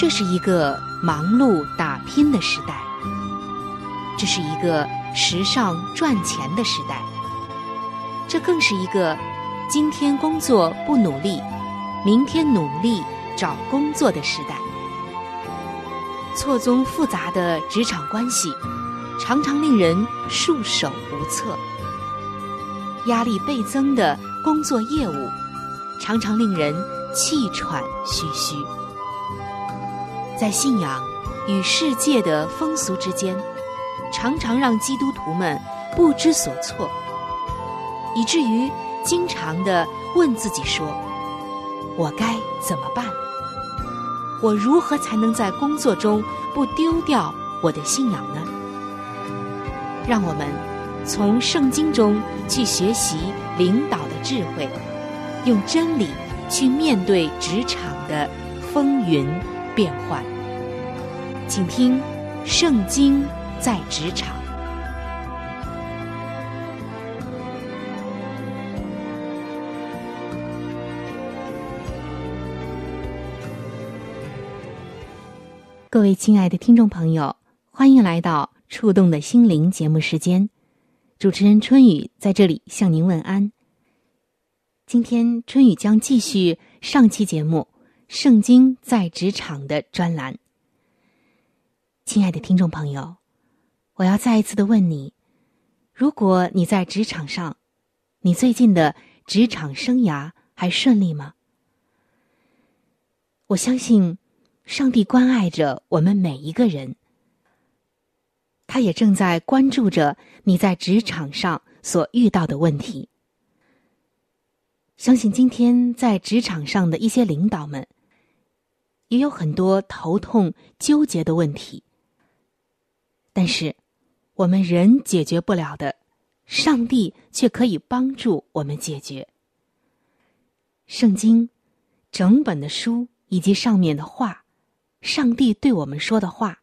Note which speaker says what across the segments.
Speaker 1: 这是一个忙碌打拼的时代，这是一个时尚赚钱的时代，这更是一个今天工作不努力，明天努力找工作的时代。错综复杂的职场关系，常常令人束手无策；压力倍增的工作业务，常常令人气喘吁吁。在信仰与世界的风俗之间，常常让基督徒们不知所措，以至于经常的问自己说：“我该怎么办？我如何才能在工作中不丢掉我的信仰呢？”让我们从圣经中去学习领导的智慧，用真理去面对职场的风云。变换，请听《圣经》在职场。各位亲爱的听众朋友，欢迎来到《触动的心灵》节目时间。主持人春雨在这里向您问安。今天春雨将继续上期节目。圣经在职场的专栏，亲爱的听众朋友，我要再一次的问你：如果你在职场上，你最近的职场生涯还顺利吗？我相信，上帝关爱着我们每一个人，他也正在关注着你在职场上所遇到的问题。相信今天在职场上的一些领导们。也有很多头痛纠结的问题，但是我们人解决不了的，上帝却可以帮助我们解决。圣经整本的书以及上面的话，上帝对我们说的话，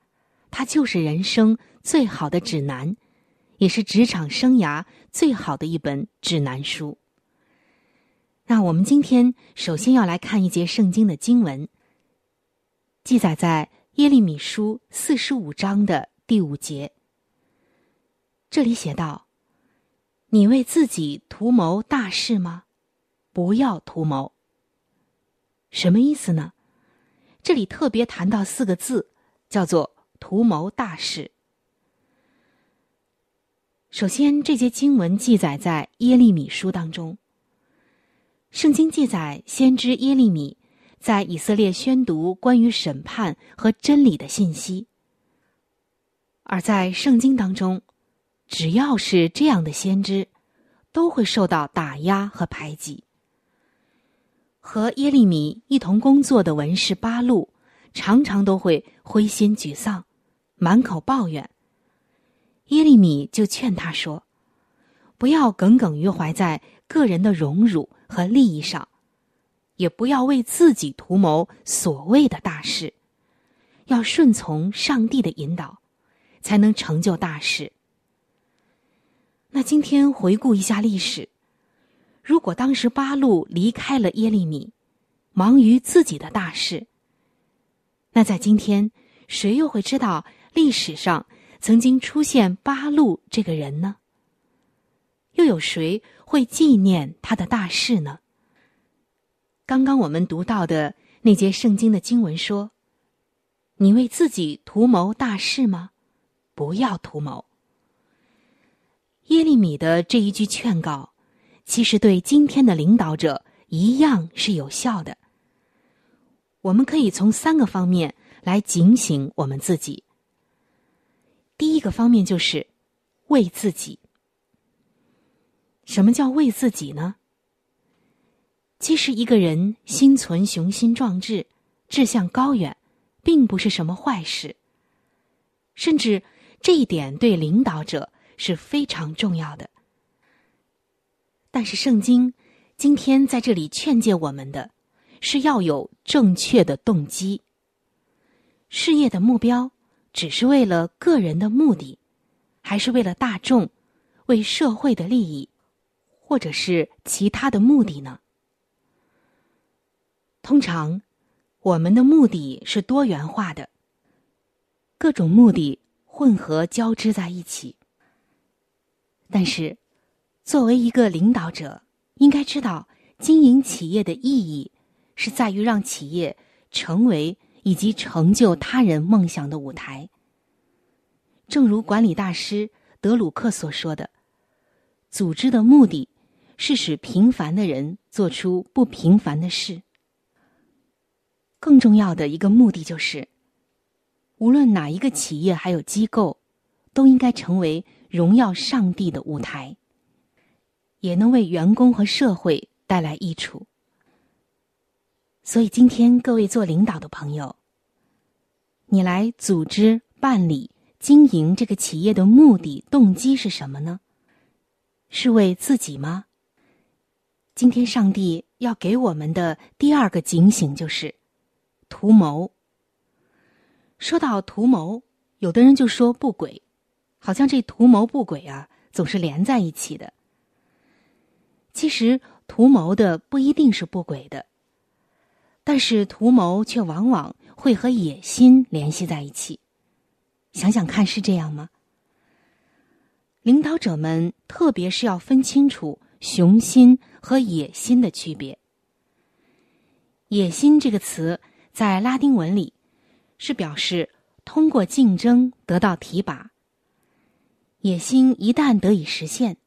Speaker 1: 它就是人生最好的指南，也是职场生涯最好的一本指南书。那我们今天首先要来看一节圣经的经文。记载在耶利米书四十五章的第五节。这里写道：“你为自己图谋大事吗？不要图谋。”什么意思呢？这里特别谈到四个字，叫做“图谋大事”。首先，这节经文记载在耶利米书当中。圣经记载，先知耶利米。在以色列宣读关于审判和真理的信息，而在圣经当中，只要是这样的先知，都会受到打压和排挤。和耶利米一同工作的文士八路，常常都会灰心沮丧，满口抱怨。耶利米就劝他说：“不要耿耿于怀在个人的荣辱和利益上。”也不要为自己图谋所谓的大事，要顺从上帝的引导，才能成就大事。那今天回顾一下历史，如果当时八路离开了耶利米，忙于自己的大事，那在今天，谁又会知道历史上曾经出现八路这个人呢？又有谁会纪念他的大事呢？刚刚我们读到的那节圣经的经文说：“你为自己图谋大事吗？不要图谋。”耶利米的这一句劝告，其实对今天的领导者一样是有效的。我们可以从三个方面来警醒我们自己。第一个方面就是为自己。什么叫为自己呢？其实，一个人心存雄心壮志、志向高远，并不是什么坏事。甚至这一点对领导者是非常重要的。但是，圣经今天在这里劝诫我们的，是要有正确的动机。事业的目标只是为了个人的目的，还是为了大众、为社会的利益，或者是其他的目的呢？通常，我们的目的是多元化的，各种目的混合交织在一起。但是，作为一个领导者，应该知道经营企业的意义是在于让企业成为以及成就他人梦想的舞台。正如管理大师德鲁克所说的：“组织的目的是使平凡的人做出不平凡的事。”更重要的一个目的就是，无论哪一个企业还有机构，都应该成为荣耀上帝的舞台，也能为员工和社会带来益处。所以，今天各位做领导的朋友，你来组织、办理、经营这个企业的目的、动机是什么呢？是为自己吗？今天，上帝要给我们的第二个警醒就是。图谋。说到图谋，有的人就说不轨，好像这图谋不轨啊，总是连在一起的。其实图谋的不一定是不轨的，但是图谋却往往会和野心联系在一起。想想看，是这样吗？领导者们特别是要分清楚雄心和野心的区别。野心这个词。在拉丁文里，是表示通过竞争得到提拔。野心一旦得以实现，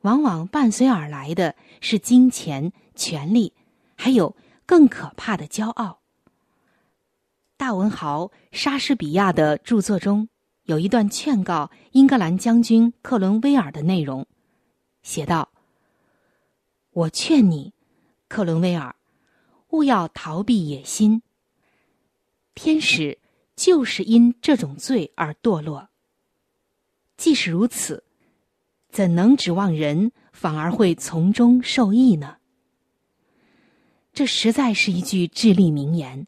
Speaker 1: 往往伴随而来的是金钱、权力，还有更可怕的骄傲。大文豪莎士比亚的著作中有一段劝告英格兰将军克伦威尔的内容，写道：“我劝你，克伦威尔，勿要逃避野心。”天使就是因这种罪而堕落。即使如此，怎能指望人反而会从中受益呢？这实在是一句至理名言。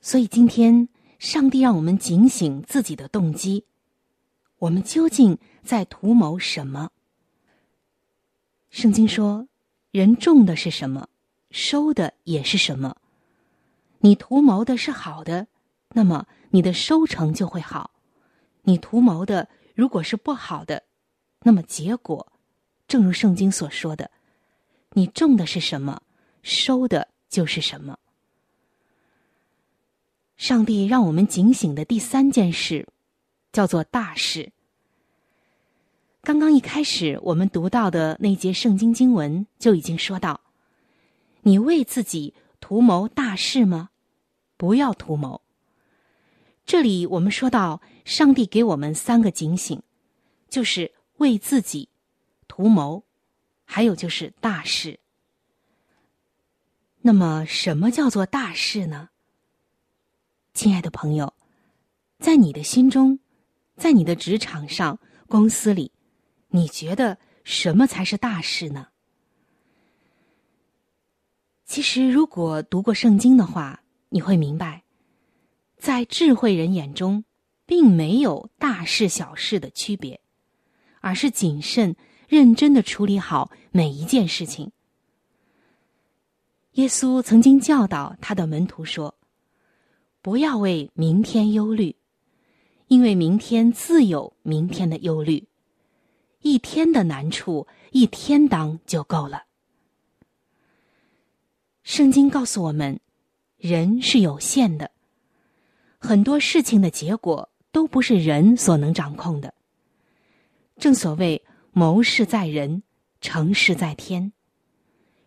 Speaker 1: 所以今天，上帝让我们警醒自己的动机：我们究竟在图谋什么？圣经说：“人种的是什么，收的也是什么。”你图谋的是好的，那么你的收成就会好；你图谋的如果是不好的，那么结果，正如圣经所说的，你种的是什么，收的就是什么。上帝让我们警醒的第三件事，叫做大事。刚刚一开始我们读到的那节圣经经文就已经说到，你为自己。图谋大事吗？不要图谋。这里我们说到，上帝给我们三个警醒，就是为自己图谋，还有就是大事。那么，什么叫做大事呢？亲爱的朋友，在你的心中，在你的职场上、公司里，你觉得什么才是大事呢？其实，如果读过圣经的话，你会明白，在智慧人眼中，并没有大事小事的区别，而是谨慎、认真的处理好每一件事情。耶稣曾经教导他的门徒说：“不要为明天忧虑，因为明天自有明天的忧虑，一天的难处一天当就够了。圣经告诉我们，人是有限的，很多事情的结果都不是人所能掌控的。正所谓谋事在人，成事在天。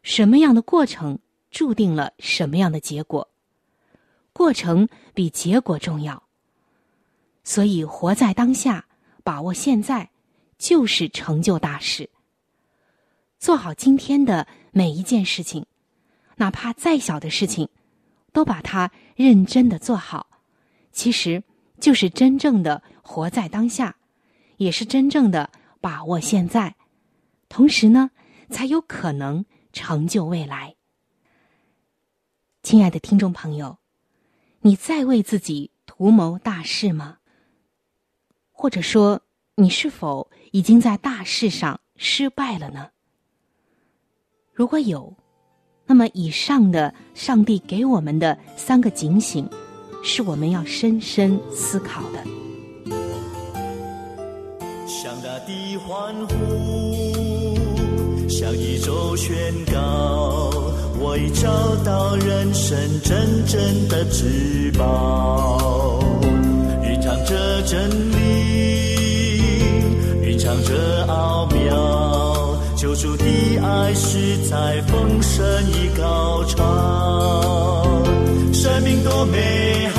Speaker 1: 什么样的过程，注定了什么样的结果。过程比结果重要。所以，活在当下，把握现在，就是成就大事。做好今天的每一件事情，哪怕再小的事情，都把它认真的做好。其实，就是真正的活在当下，也是真正的把握现在。同时呢，才有可能成就未来。亲爱的听众朋友，你在为自己图谋大事吗？或者说，你是否已经在大事上失败了呢？如果有，那么以上的上帝给我们的三个警醒，是我们要深深思考的。
Speaker 2: 向大地欢呼，向宇宙宣告，我已找到人生真正的至宝。蕴藏着真理，蕴藏着奥妙，救赎的爱是在丰盛与高潮，生命多美好，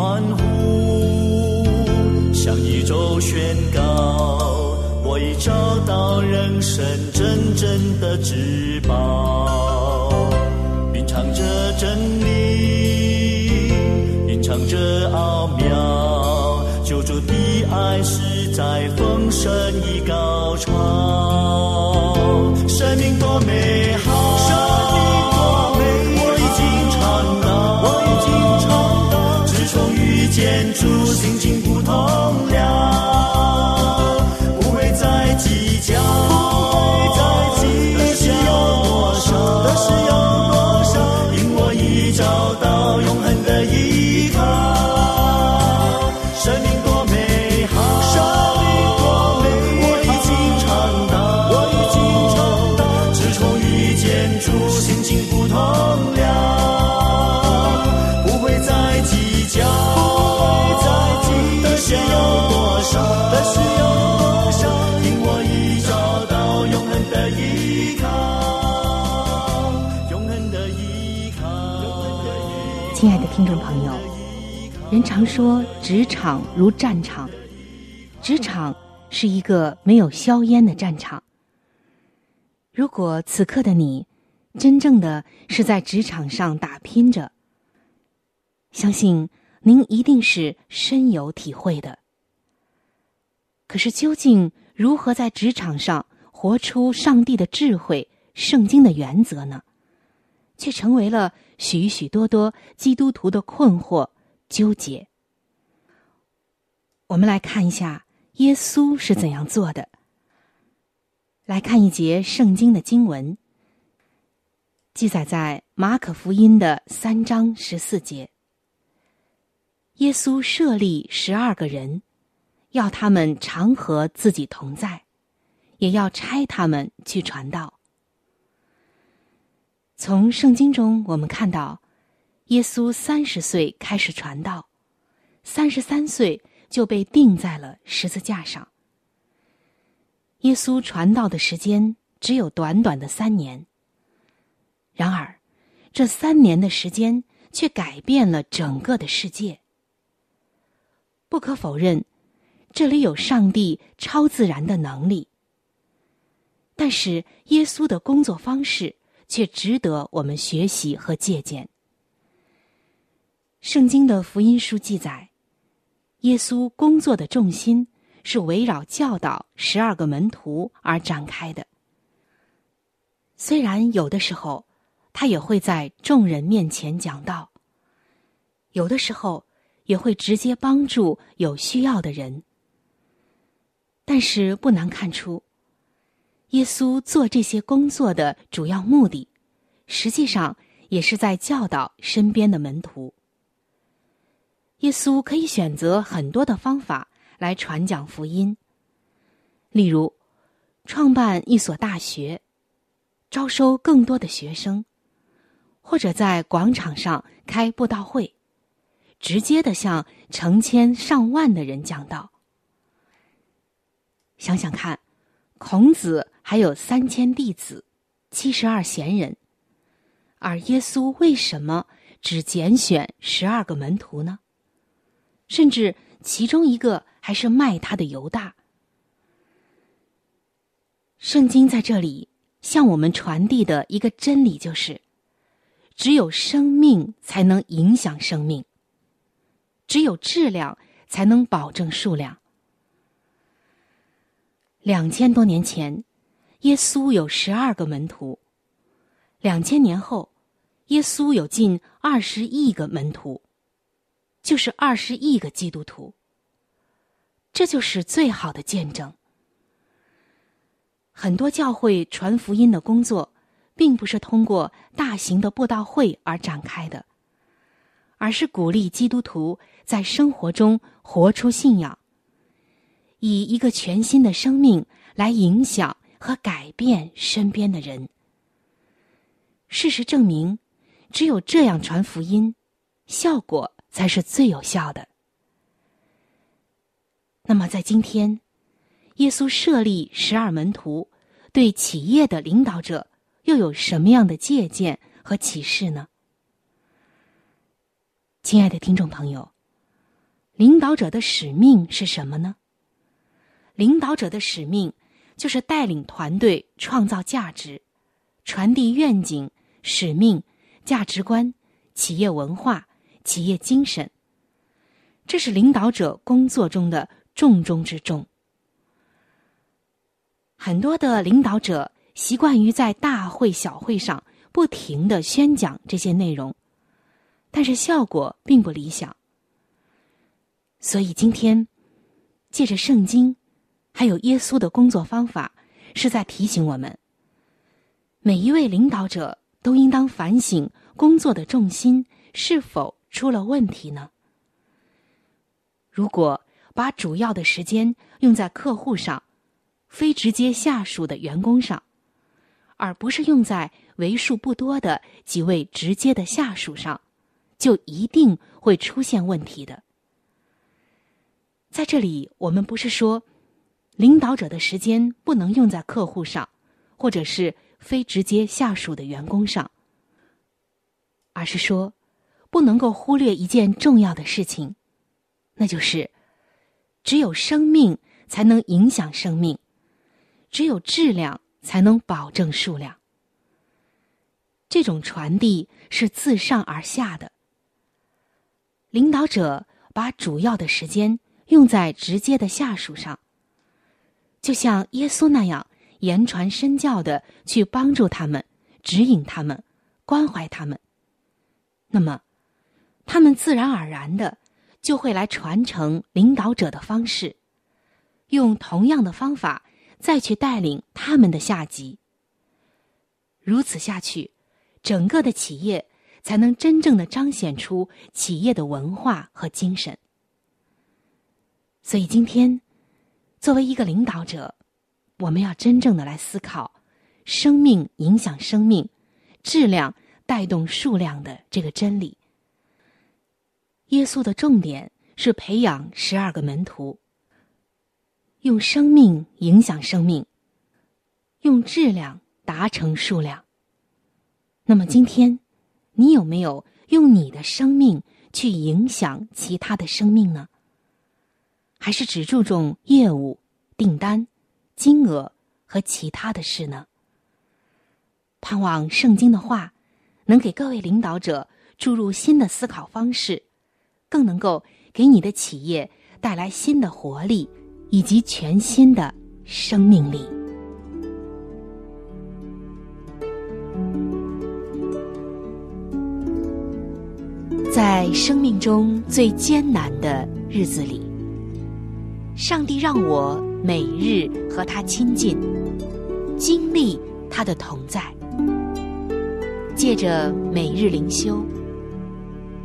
Speaker 2: 欢呼，向宇宙宣告，我已找到人生真正的至宝，蕴藏着真理，蕴藏着奥妙，救主的爱是。在丰盛与高主，心情
Speaker 1: 常说职场如战场，职场是一个没有硝烟的战场。如果此刻的你真正的是在职场上打拼着，相信您一定是深有体会的。可是，究竟如何在职场上活出上帝的智慧、圣经的原则呢？却成为了许许多多基督徒的困惑、纠结。我们来看一下耶稣是怎样做的。来看一节圣经的经文，记载在马可福音的三章十四节。耶稣设立十二个人，要他们常和自己同在，也要差他们去传道。从圣经中，我们看到，耶稣三十岁开始传道，三十三岁就被钉在了十字架上。耶稣传道的时间只有短短的三年，然而，这三年的时间却改变了整个的世界。不可否认，这里有上帝超自然的能力，但是耶稣的工作方式。却值得我们学习和借鉴。圣经的福音书记载，耶稣工作的重心是围绕教导十二个门徒而展开的。虽然有的时候，他也会在众人面前讲道；有的时候，也会直接帮助有需要的人。但是不难看出，耶稣做这些工作的主要目的，实际上也是在教导身边的门徒。耶稣可以选择很多的方法来传讲福音，例如，创办一所大学，招收更多的学生，或者在广场上开布道会，直接的向成千上万的人讲道。想想看，孔子还有三千弟子，七十二贤人，而耶稣为什么只拣选十二个门徒呢？甚至其中一个还是卖他的犹大。圣经在这里向我们传递的一个真理就是：只有生命才能影响生命，只有质量才能保证数量。两千多年前，耶稣有十二个门徒；两千年后，耶稣有近二十亿个门徒，就是二十亿个基督徒。这就是最好的见证。很多教会传福音的工作，并不是通过大型的布道会而展开的，而是鼓励基督徒在生活中活出信仰。以一个全新的生命来影响和改变身边的人。事实证明，只有这样传福音，效果才是最有效的。那么，在今天，耶稣设立十二门徒，对企业的领导者又有什么样的借鉴和启示呢？亲爱的听众朋友，领导者的使命是什么呢？领导者的使命，就是带领团队创造价值，传递愿景、使命、价值观、企业文化、企业精神。这是领导者工作中的重中之重。很多的领导者习惯于在大会小会上不停的宣讲这些内容，但是效果并不理想。所以今天，借着圣经。还有耶稣的工作方法，是在提醒我们：每一位领导者都应当反省工作的重心是否出了问题呢？如果把主要的时间用在客户上，非直接下属的员工上，而不是用在为数不多的几位直接的下属上，就一定会出现问题的。在这里，我们不是说。领导者的时间不能用在客户上，或者是非直接下属的员工上，而是说，不能够忽略一件重要的事情，那就是，只有生命才能影响生命，只有质量才能保证数量。这种传递是自上而下的。领导者把主要的时间用在直接的下属上。就像耶稣那样言传身教的去帮助他们、指引他们、关怀他们，那么，他们自然而然的就会来传承领导者的方式，用同样的方法再去带领他们的下级。如此下去，整个的企业才能真正的彰显出企业的文化和精神。所以今天。作为一个领导者，我们要真正的来思考，生命影响生命，质量带动数量的这个真理。耶稣的重点是培养十二个门徒，用生命影响生命，用质量达成数量。那么今天，你有没有用你的生命去影响其他的生命呢？还是只注重业务、订单、金额和其他的事呢？盼望圣经的话能给各位领导者注入新的思考方式，更能够给你的企业带来新的活力以及全新的生命力。在生命中最艰难的日子里，上帝让我每日和他亲近，经历他的同在。借着每日灵修，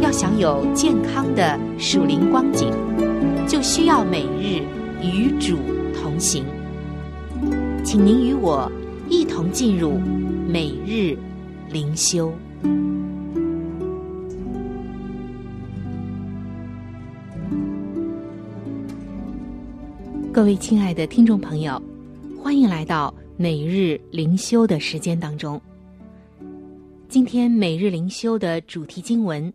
Speaker 1: 要享有健康的属灵光景，就需要每日与主同行。请您与我一同进入每日灵修。各位亲爱的听众朋友，欢迎来到每日灵修的时间当中。今天每日灵修的主题经文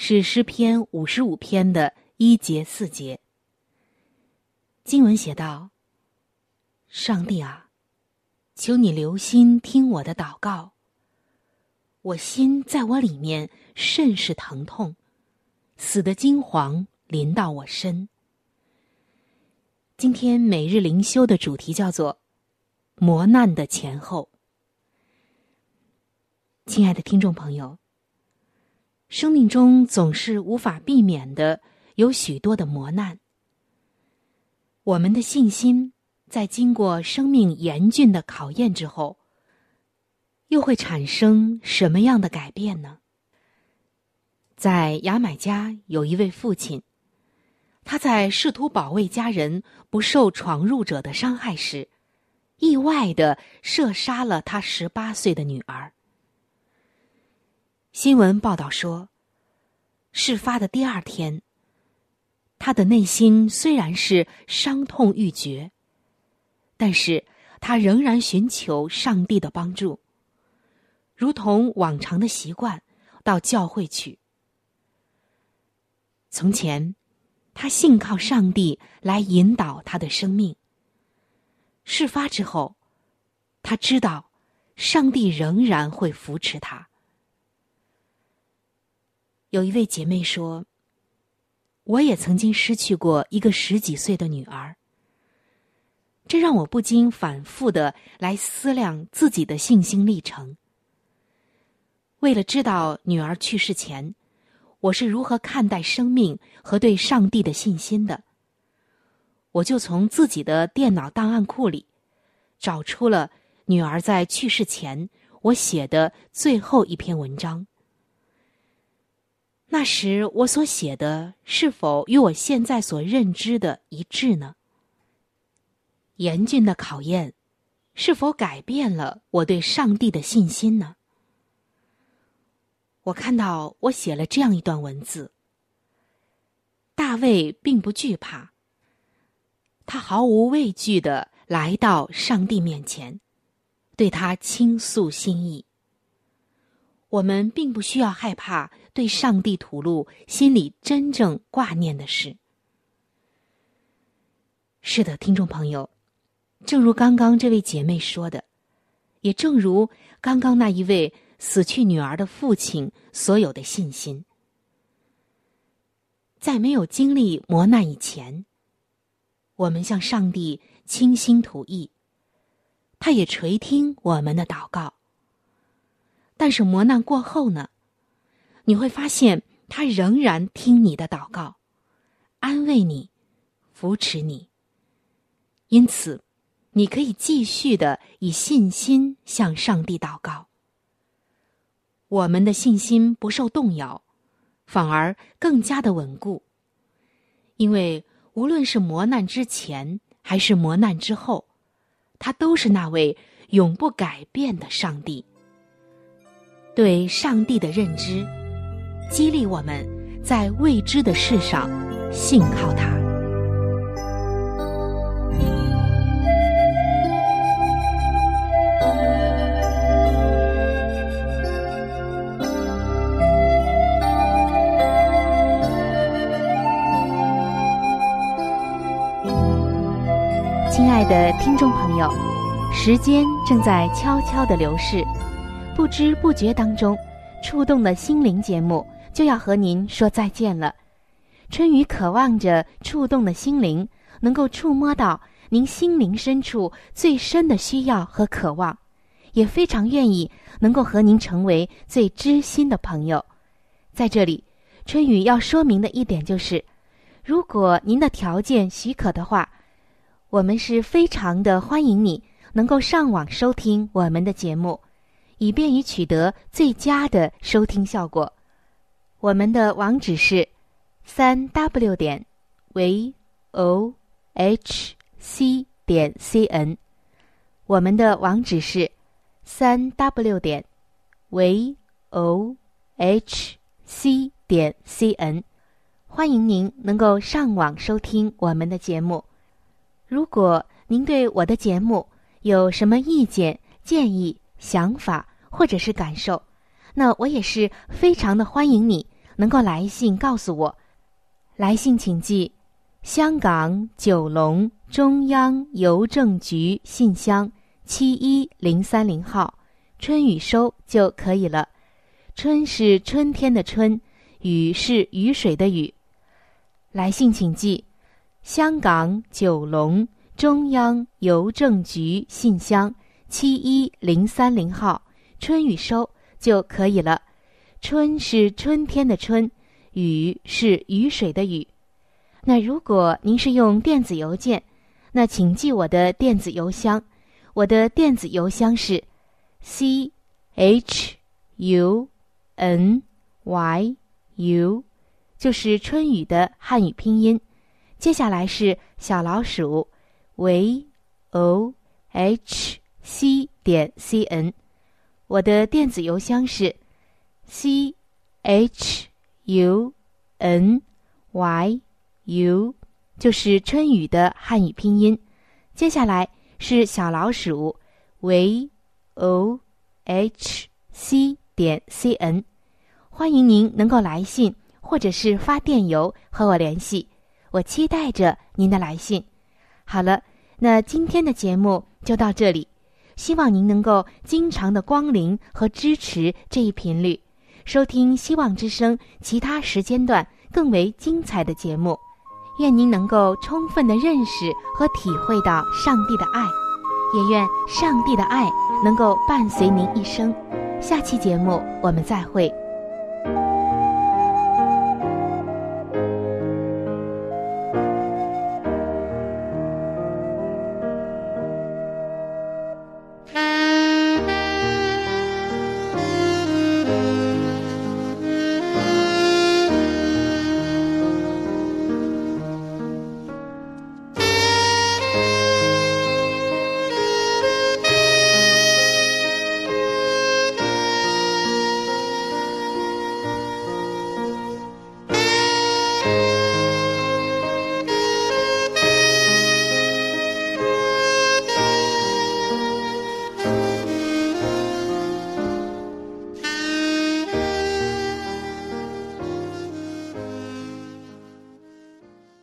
Speaker 1: 是诗篇五十五篇的一节四节。经文写道：“上帝啊，求你留心听我的祷告。我心在我里面甚是疼痛，死的惊惶临到我身。”今天每日灵修的主题叫做“磨难的前后”。亲爱的听众朋友，生命中总是无法避免的有许多的磨难。我们的信心在经过生命严峻的考验之后，又会产生什么样的改变呢？在牙买加有一位父亲。他在试图保卫家人不受闯入者的伤害时，意外的射杀了他十八岁的女儿。新闻报道说，事发的第二天，他的内心虽然是伤痛欲绝，但是他仍然寻求上帝的帮助，如同往常的习惯，到教会去。从前。他信靠上帝来引导他的生命。事发之后，他知道上帝仍然会扶持他。有一位姐妹说：“我也曾经失去过一个十几岁的女儿，这让我不禁反复的来思量自己的信心历程。为了知道女儿去世前。”我是如何看待生命和对上帝的信心的？我就从自己的电脑档案库里找出了女儿在去世前我写的最后一篇文章。那时我所写的是否与我现在所认知的一致呢？严峻的考验是否改变了我对上帝的信心呢？我看到我写了这样一段文字。大卫并不惧怕，他毫无畏惧的来到上帝面前，对他倾诉心意。我们并不需要害怕对上帝吐露心里真正挂念的事。是的，听众朋友，正如刚刚这位姐妹说的，也正如刚刚那一位。死去女儿的父亲所有的信心，在没有经历磨难以前，我们向上帝倾心吐意，他也垂听我们的祷告。但是磨难过后呢，你会发现他仍然听你的祷告，安慰你，扶持你。因此，你可以继续的以信心向上帝祷告。我们的信心不受动摇，反而更加的稳固。因为无论是磨难之前还是磨难之后，他都是那位永不改变的上帝。对上帝的认知，激励我们在未知的事上信靠他。亲爱的听众朋友，时间正在悄悄的流逝。不知不觉当中，触动的心灵节目就要和您说再见了。春雨渴望着触动的心灵能够触摸到您心灵深处最深的需要和渴望，也非常愿意能够和您成为最知心的朋友。在这里，春雨要说明的一点就是，如果您的条件许可的话。我们是非常的欢迎你能够上网收听我们的节目，以便于取得最佳的收听效果。我们的网址是三 w 点 v o h c 点 c n。我们的网址是三 w 点 v o h c 点 c n。欢迎您能够上网收听我们的节目。如果您对我的节目有什么意见、建议、想法或者是感受，那我也是非常的欢迎你能够来信告诉我。来信请寄香港九龙中央邮政局信箱七一零三零号，春雨收就可以了。春是春天的春，雨是雨水的雨。来信请寄。香港九龙中央邮政局信箱七一零三零号，春雨收就可以了。春是春天的春，雨是雨水的雨。那如果您是用电子邮件，那请记我的电子邮箱。我的电子邮箱是 c h u n y u，就是春雨的汉语拼音。接下来是小老鼠，v o h c 点 c n，我的电子邮箱是 c h u n y u，就是春雨的汉语拼音。接下来是小老鼠，v o h c 点 c n，欢迎您能够来信或者是发电邮和我联系。我期待着您的来信。好了，那今天的节目就到这里，希望您能够经常的光临和支持这一频率，收听希望之声其他时间段更为精彩的节目。愿您能够充分的认识和体会到上帝的爱，也愿上帝的爱能够伴随您一生。下期节目我们再会。